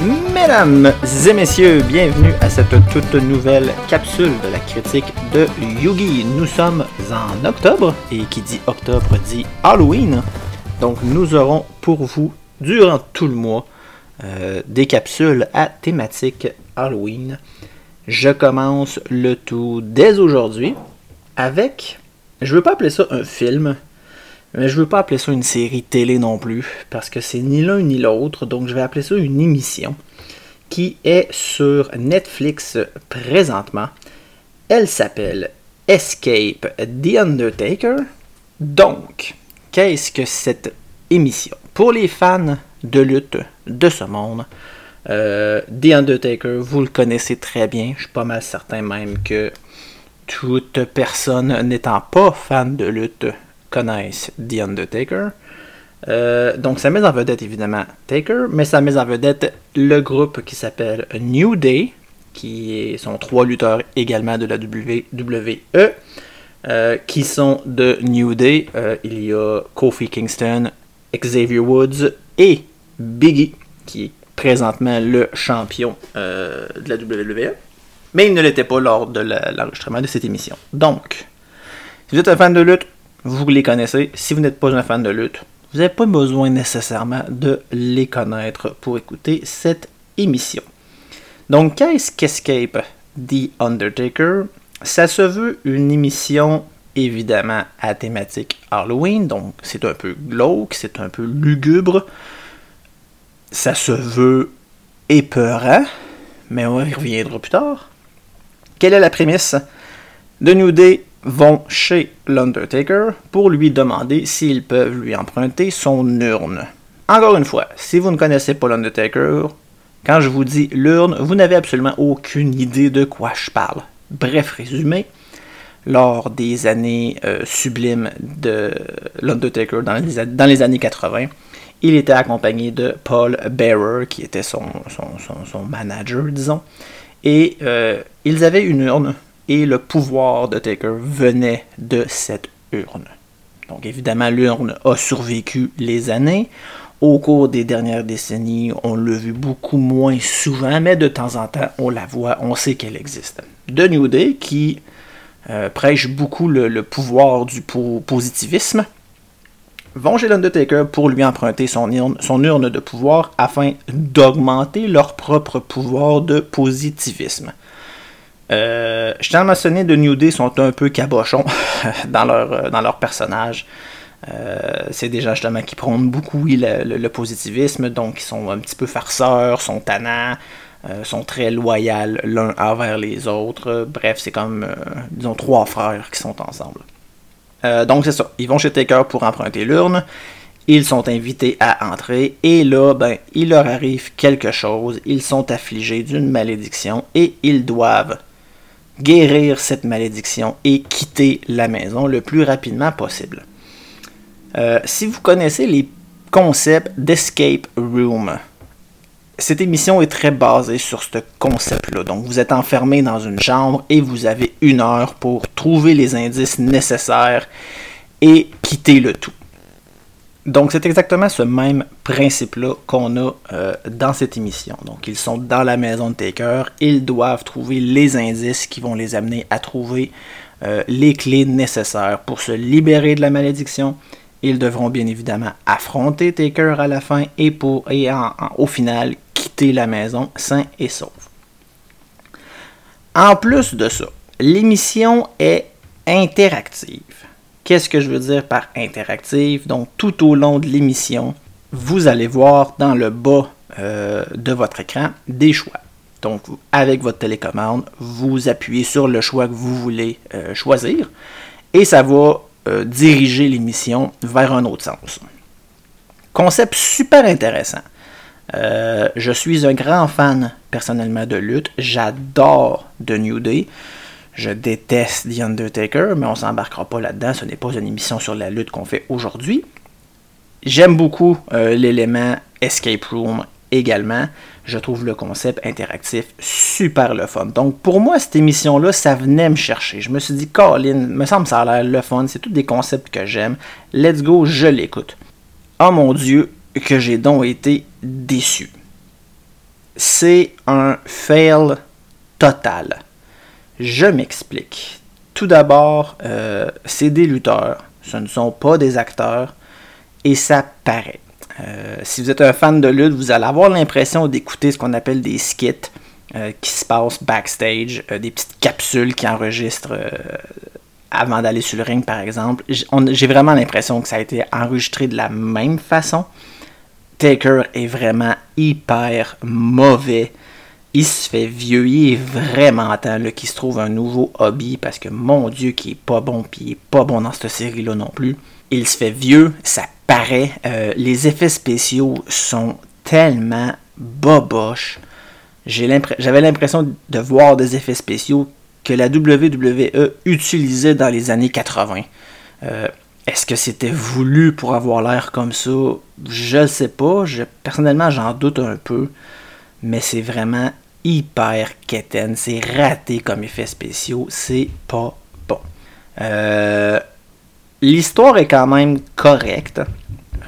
Mesdames et messieurs, bienvenue à cette toute nouvelle capsule de la critique de Yugi. Nous sommes en octobre et qui dit octobre dit Halloween. Donc nous aurons pour vous durant tout le mois euh, des capsules à thématique Halloween. Je commence le tout dès aujourd'hui avec, je veux pas appeler ça un film, mais je veux pas appeler ça une série télé non plus, parce que c'est ni l'un ni l'autre, donc je vais appeler ça une émission qui est sur Netflix présentement. Elle s'appelle Escape The Undertaker. Donc, qu'est-ce que cette émission? Pour les fans de lutte de ce monde, euh, The Undertaker, vous le connaissez très bien. Je suis pas mal certain même que toute personne n'étant pas fan de lutte connaissent The Undertaker. Euh, donc, ça met en vedette évidemment Taker, mais ça met en vedette le groupe qui s'appelle New Day, qui sont trois lutteurs également de la WWE, euh, qui sont de New Day. Euh, il y a Kofi Kingston, Xavier Woods et Biggie, qui est présentement le champion de la WWE. Mais il ne l'était pas lors de l'enregistrement de cette émission. Donc, si vous êtes un fan de lutte, vous les connaissez. Si vous n'êtes pas un fan de lutte, vous n'avez pas besoin nécessairement de les connaître pour écouter cette émission. Donc, qu'est-ce qu'Escape The Undertaker? Ça se veut une émission évidemment à thématique Halloween, donc c'est un peu glauque, c'est un peu lugubre. Ça se veut épeurant, mais on y reviendra plus tard. Quelle est la prémisse? De New Day vont chez l'Undertaker pour lui demander s'ils peuvent lui emprunter son urne. Encore une fois, si vous ne connaissez pas l'Undertaker, quand je vous dis l'urne, vous n'avez absolument aucune idée de quoi je parle. Bref résumé, lors des années euh, sublimes de l'Undertaker dans les, années 80, il était accompagné de Paul Bearer, qui était son, son, manager, disons, et euh, ils avaient une urne et le pouvoir de Taker venait de cette urne. Donc évidemment, l'urne a survécu les années. Au cours des dernières décennies, on l'a vu beaucoup moins souvent, mais de temps en temps, on la voit, on sait qu'elle existe. De New Day, qui euh, prêche beaucoup le, pouvoir du positivisme, vont chez l'Undertaker pour lui emprunter son urne, son urne de pouvoir afin d'augmenter leur propre pouvoir de positivisme. Euh, je tiens à mentionner de New Day sont un peu cabochons dans leur, euh, dans leur personnage. Euh, c'est des gens justement qui prônent beaucoup le, positivisme, donc ils sont un petit peu farceurs, sont tannants, sont très loyaux l'un envers les autres. Bref, c'est comme, disons, trois frères qui sont ensemble. donc c'est ça, ils vont chez Taker pour emprunter l'urne. Ils sont invités à entrer et là, ben, il leur arrive quelque chose. Ils sont affligés d'une malédiction et ils doivent guérir cette malédiction et quitter la maison le plus rapidement possible. Euh, si vous connaissez les concepts d'escape room, cette émission est très basée sur ce concept-là. Donc, vous êtes enfermé dans une chambre et vous avez une heure pour trouver les indices nécessaires et quitter le tout. Donc, c'est exactement ce même principe-là qu'on a euh, dans cette émission. Donc, ils sont dans la maison de Taker, ils doivent trouver les indices qui vont les amener à trouver euh, les clés nécessaires pour se libérer de la malédiction. Ils devront bien évidemment affronter Taker à la fin et, pour, et au final quitter la maison sain et sauf. En plus de ça, l'émission est interactive. Qu'est-ce que je veux dire par interactive? Donc, tout au long de l'émission, vous allez voir dans le bas euh, de votre écran des choix. Donc, avec votre télécommande, vous appuyez sur le choix que vous voulez euh, choisir et ça va euh, diriger l'émission vers un autre sens. Concept super intéressant. je suis un grand fan personnellement de lutte. J'adore The New Day. Je déteste The Undertaker, mais on s'embarquera pas là-dedans. Ce n'est pas une émission sur la lutte qu'on fait aujourd'hui. J'aime beaucoup euh, l'élément Escape Room également. Je trouve le concept interactif super le fun. Donc pour moi, cette émission-là, ça venait me chercher. Je me suis dit, Colin, me semble ça a l'air le fun. C'est tous des concepts que j'aime. Let's go, je l'écoute. Oh mon dieu, que j'ai donc été déçu c'est un fail total. Je m'explique. Tout d'abord, euh, c'est des lutteurs, ce ne sont pas des acteurs, et ça paraît. Euh, si vous êtes un fan de lutte, vous allez avoir l'impression d'écouter ce qu'on appelle des skits euh, qui se passent backstage, des petites capsules qui enregistrent avant d'aller sur le ring, par exemple. J'ai vraiment l'impression que ça a été enregistré de la même façon. Taker est vraiment hyper mauvais. Il se fait vieux, il est vraiment temps qu'il se trouve un nouveau hobby parce que mon Dieu, qui est pas bon, puis il est pas bon dans cette série-là non plus. Il se fait vieux, ça paraît. Euh, les effets spéciaux sont tellement boboches. J'avais l'impression de voir des effets spéciaux que la WWE utilisait dans les années 80. Est-ce que c'était voulu pour avoir l'air comme ça? Je ne sais pas. Personnellement, j'en doute un peu. Mais c'est vraiment hyper quétaine. C'est raté comme effet spéciaux. C'est pas bon. Euh, l'histoire est quand même correcte.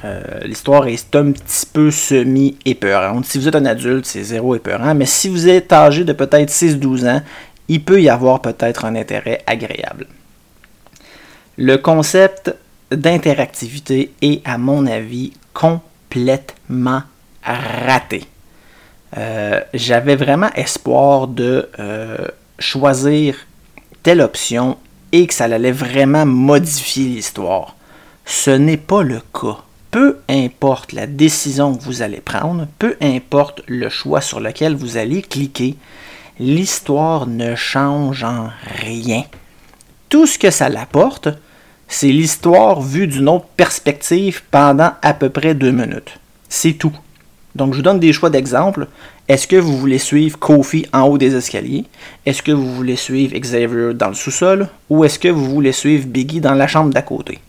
Euh, l'histoire est un petit peu semi-épeurante. Si vous êtes un adulte, c'est zéro épeurant. Mais si vous êtes âgé de peut-être 6-12 ans, il peut y avoir peut-être un intérêt agréable. Le concept d'interactivité est, à mon avis, complètement raté. Euh, j'avais vraiment espoir de euh, choisir telle option et que ça allait vraiment modifier l'histoire. Ce n'est pas le cas. Peu importe la décision que vous allez prendre, peu importe le choix sur lequel vous allez cliquer, l'histoire ne change en rien. Tout ce que ça l'apporte, c'est l'histoire vue d'une autre perspective pendant à peu près deux minutes. C'est tout. Donc je vous donne des choix d'exemples. Est-ce que vous voulez suivre Kofi en haut des escaliers? Est-ce que vous voulez suivre Xavier dans le sous-sol? Ou est-ce que vous voulez suivre Biggie dans la chambre d'à côté?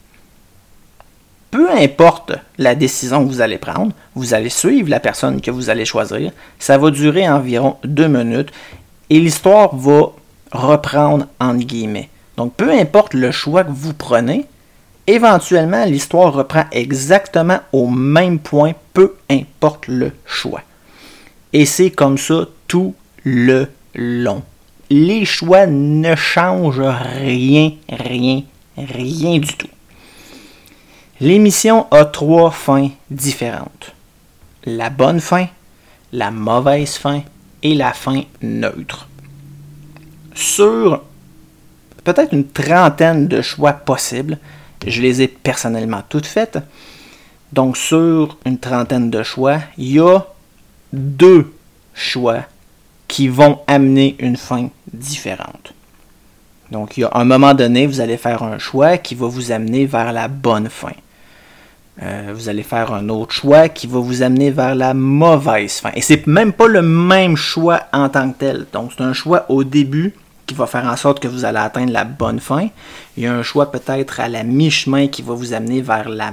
Peu importe la décision que vous allez prendre, vous allez suivre la personne que vous allez choisir. Ça va durer environ deux minutes et l'histoire va reprendre en guillemets. Donc, peu importe le choix que vous prenez, éventuellement, l'histoire reprend exactement au même point, peu importe le choix. Et c'est comme ça tout le long. Les choix ne changent rien, rien, rien du tout. L'émission a trois fins différentes. La bonne fin, la mauvaise fin et la fin neutre. Sur peut-être une trentaine de choix possibles. Je les ai personnellement toutes faites. Donc sur une trentaine de choix, il y a deux choix qui vont amener une fin différente. Donc il y a un moment donné, vous allez faire un choix qui va vous amener vers la bonne fin. Euh, vous allez faire un autre choix qui va vous amener vers la mauvaise fin. Et c'est même pas le même choix en tant que tel. Donc c'est un choix au début qui va faire en sorte que vous allez atteindre la bonne fin. Il y a un choix peut-être à la mi-chemin qui va vous amener vers la,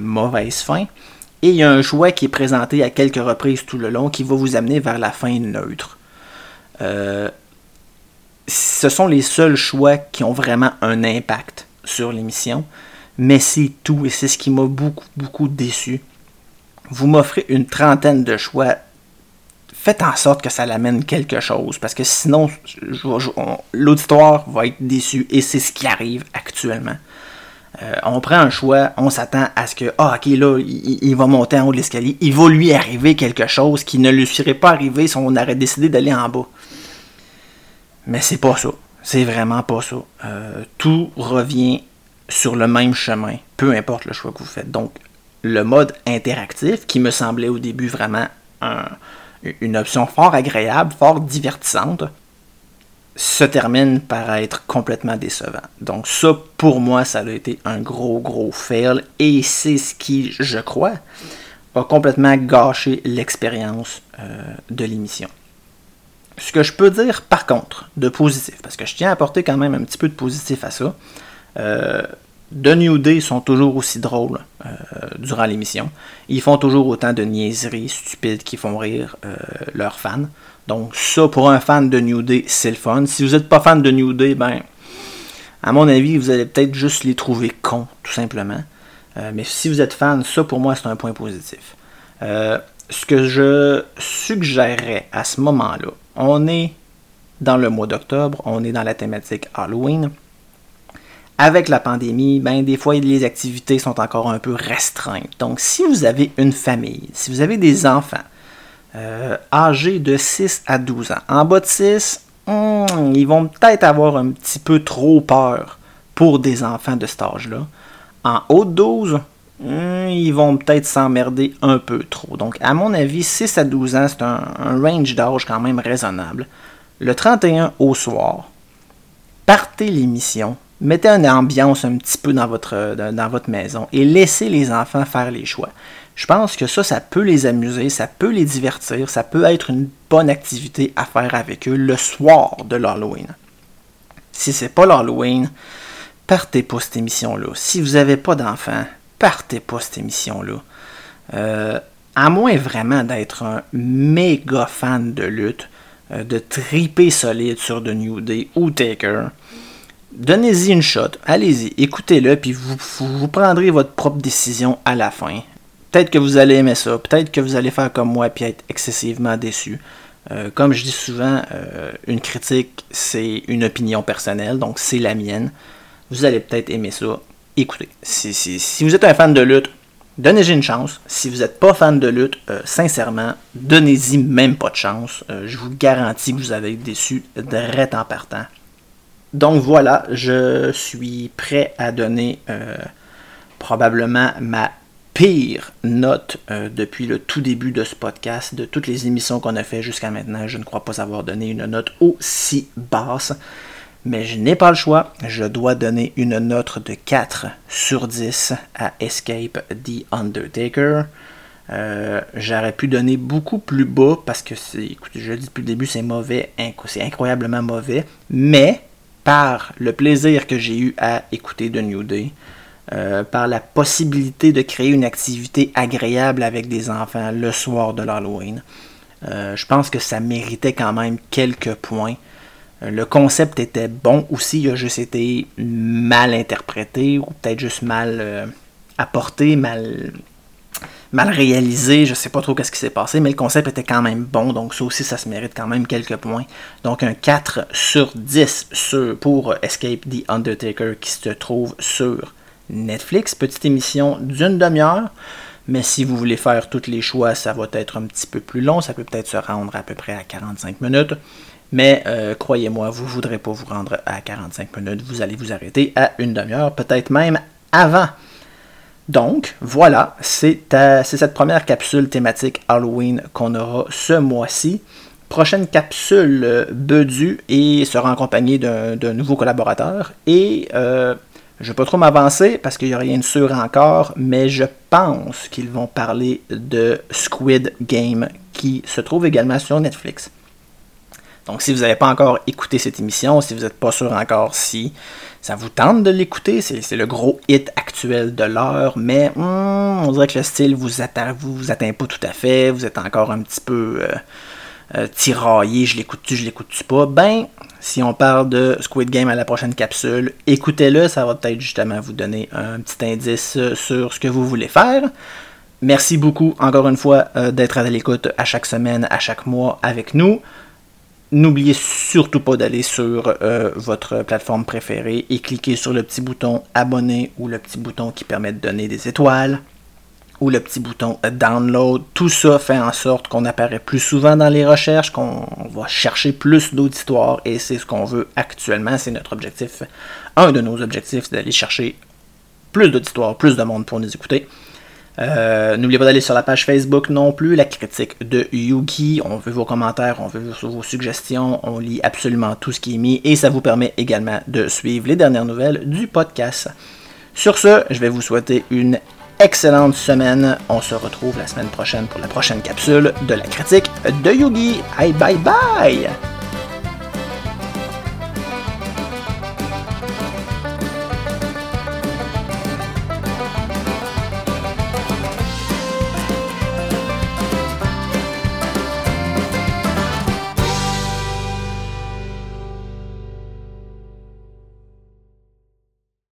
mauvaise fin. Et il y a un choix qui est présenté à quelques reprises tout le long qui va vous amener vers la fin neutre. Euh, ce sont les seuls choix qui ont vraiment un impact sur l'émission. Mais c'est tout et c'est ce qui m'a beaucoup, beaucoup déçu. Vous m'offrez une trentaine de choix faites en sorte que ça l'amène quelque chose, parce que sinon, l'auditoire va être déçu, et c'est ce qui arrive actuellement. Euh, on prend un choix, on s'attend à ce que, ah, ok, là, il, va monter en haut de l'escalier, il va lui arriver quelque chose qui ne lui serait pas arrivé si on aurait décidé d'aller en bas. Mais c'est pas ça. C'est vraiment pas ça. Euh, tout revient sur le même chemin, peu importe le choix que vous faites. Donc, le mode interactif, qui me semblait au début vraiment un, une option fort agréable, fort divertissante, se termine par être complètement décevant. Donc ça, pour moi, ça a été un gros, gros fail. Et c'est ce qui, je crois, a complètement gâché l'expérience euh, de l'émission. Ce que je peux dire, par contre, de positif, parce que je tiens à apporter quand même un petit peu de positif à ça, euh, The New Day sont toujours aussi drôles euh, durant l'émission. Ils font toujours autant de niaiseries stupides qui font rire euh, leurs fans. Donc ça, pour un fan de New Day, c'est le fun. Si vous n'êtes pas fan de New Day, ben, à mon avis, vous allez peut-être juste les trouver cons, tout simplement. Euh, mais si vous êtes fan, ça pour moi, c'est un point positif. ce que je suggérerais à ce moment-là, on est dans le mois d'octobre, on est dans la thématique Halloween. Avec la pandémie, ben, des fois, les activités sont encore un peu restreintes. Donc, si vous avez une famille, si vous avez des enfants euh, âgés de 6 à 12 ans, en bas de 6, hmm, ils vont peut-être avoir un petit peu trop peur pour des enfants de cet âge-là. En haut de 12, hmm, ils vont peut-être s'emmerder un peu trop. Donc, à mon avis, 6 à 12 ans, c'est un, un range d'âge quand même raisonnable. Le 31 au soir, partez l'émission, mettez une ambiance un petit peu dans votre, dans votre maison et laissez les enfants faire les choix. Je pense que ça, ça peut les amuser, ça peut les divertir, ça peut être une bonne activité à faire avec eux le soir de l'Halloween. Si c'est pas l'Halloween, partez pas cette émission-là. Si vous n'avez pas d'enfants, partez pas cette émission-là. Euh, à moins vraiment d'être un méga fan de lutte, euh, de triper solide sur The New Day ou Taker, donnez-y une shot, allez-y, écoutez-le, puis vous, prendrez votre propre décision à la fin. Peut-être que vous allez aimer ça, peut-être que vous allez faire comme moi et être excessivement déçu. Euh, comme je dis souvent, euh, une critique, c'est une opinion personnelle, donc c'est la mienne. Vous allez peut-être aimer ça. Écoutez, si, si vous êtes un fan de lutte, donnez-y une chance. Si vous n'êtes pas fan de lutte, euh, sincèrement, donnez-y même pas de chance. Je vous garantis que vous allez être déçu direct en partant. Donc voilà, je suis prêt à donner euh, probablement ma pire note depuis le tout début de ce podcast, de toutes les émissions qu'on a fait jusqu'à maintenant. Je ne crois pas avoir donné une note aussi basse mais je n'ai pas le choix. Je dois donner une note de 4 sur 10 à Escape the Undertaker. Euh, j'aurais pu donner beaucoup plus bas parce que, écoutez, je le dis depuis le début, c'est mauvais, c'est incroyablement mauvais. Mais par le plaisir que j'ai eu à écouter de New Day, euh, par la possibilité de créer une activité agréable avec des enfants le soir de l'Halloween, euh, je pense que ça méritait quand même quelques points. Euh, le concept était bon aussi, il a juste été mal interprété ou peut-être juste mal apporté, mal, mal réalisé. Je sais pas trop qu'est-ce qui s'est passé, mais le concept était quand même bon, donc ça aussi, ça se mérite quand même quelques points. Donc un 4 sur 10 pour Escape the Undertaker qui se trouve sur Netflix. Petite émission d'une demi-heure. Mais si vous voulez faire tous les choix, ça va être un petit peu plus long. Ça peut peut-être se rendre à peu près à 45 minutes. Mais euh, croyez-moi, vous ne voudrez pas vous rendre à 45 minutes. Vous allez vous arrêter à une demi-heure, peut-être même avant. Donc, voilà, c'est cette première capsule thématique Halloween qu'on aura ce mois-ci. Prochaine capsule euh, Bedu et sera accompagnée d'un nouveau collaborateur. Et euh, je ne vais pas trop m'avancer parce qu'il n'y a rien de sûr encore, mais je pense qu'ils vont parler de Squid Game qui se trouve également sur Netflix. Donc, si vous n'avez pas encore écouté cette émission, si vous n'êtes pas sûr encore si ça vous tente de l'écouter, c'est le gros hit actuel de l'heure, mais hmm, on dirait que le style vous atteint, vous, atteint pas tout à fait, vous êtes encore un petit peu euh, euh, tiraillé, je l'écoute-tu, je l'écoute-tu pas? Ben, si on parle de Squid Game à la prochaine capsule, écoutez-le, ça va peut-être justement vous donner un petit indice sur ce que vous voulez faire. Merci beaucoup encore une fois euh, d'être à l'écoute à chaque semaine, à chaque mois avec nous. N'oubliez surtout pas d'aller sur euh, votre plateforme préférée et cliquer sur le petit bouton abonner ou le petit bouton qui permet de donner des étoiles ou le petit bouton download. Tout ça fait en sorte qu'on apparaît plus souvent dans les recherches, qu'on va chercher plus d'auditoires et c'est ce qu'on veut actuellement. C'est notre objectif. Un de nos objectifs, d'aller chercher plus d'auditoires, plus de monde pour nous écouter. Euh, n'oubliez pas d'aller sur la page Facebook non plus, la critique de Yugi. On veut vos commentaires, on veut vos suggestions, on lit absolument tout ce qui est mis et ça vous permet également de suivre les dernières nouvelles du podcast. Sur ce, je vais vous souhaiter une excellente semaine. On se retrouve la semaine prochaine pour la prochaine capsule de la critique de Yugi. Bye bye bye!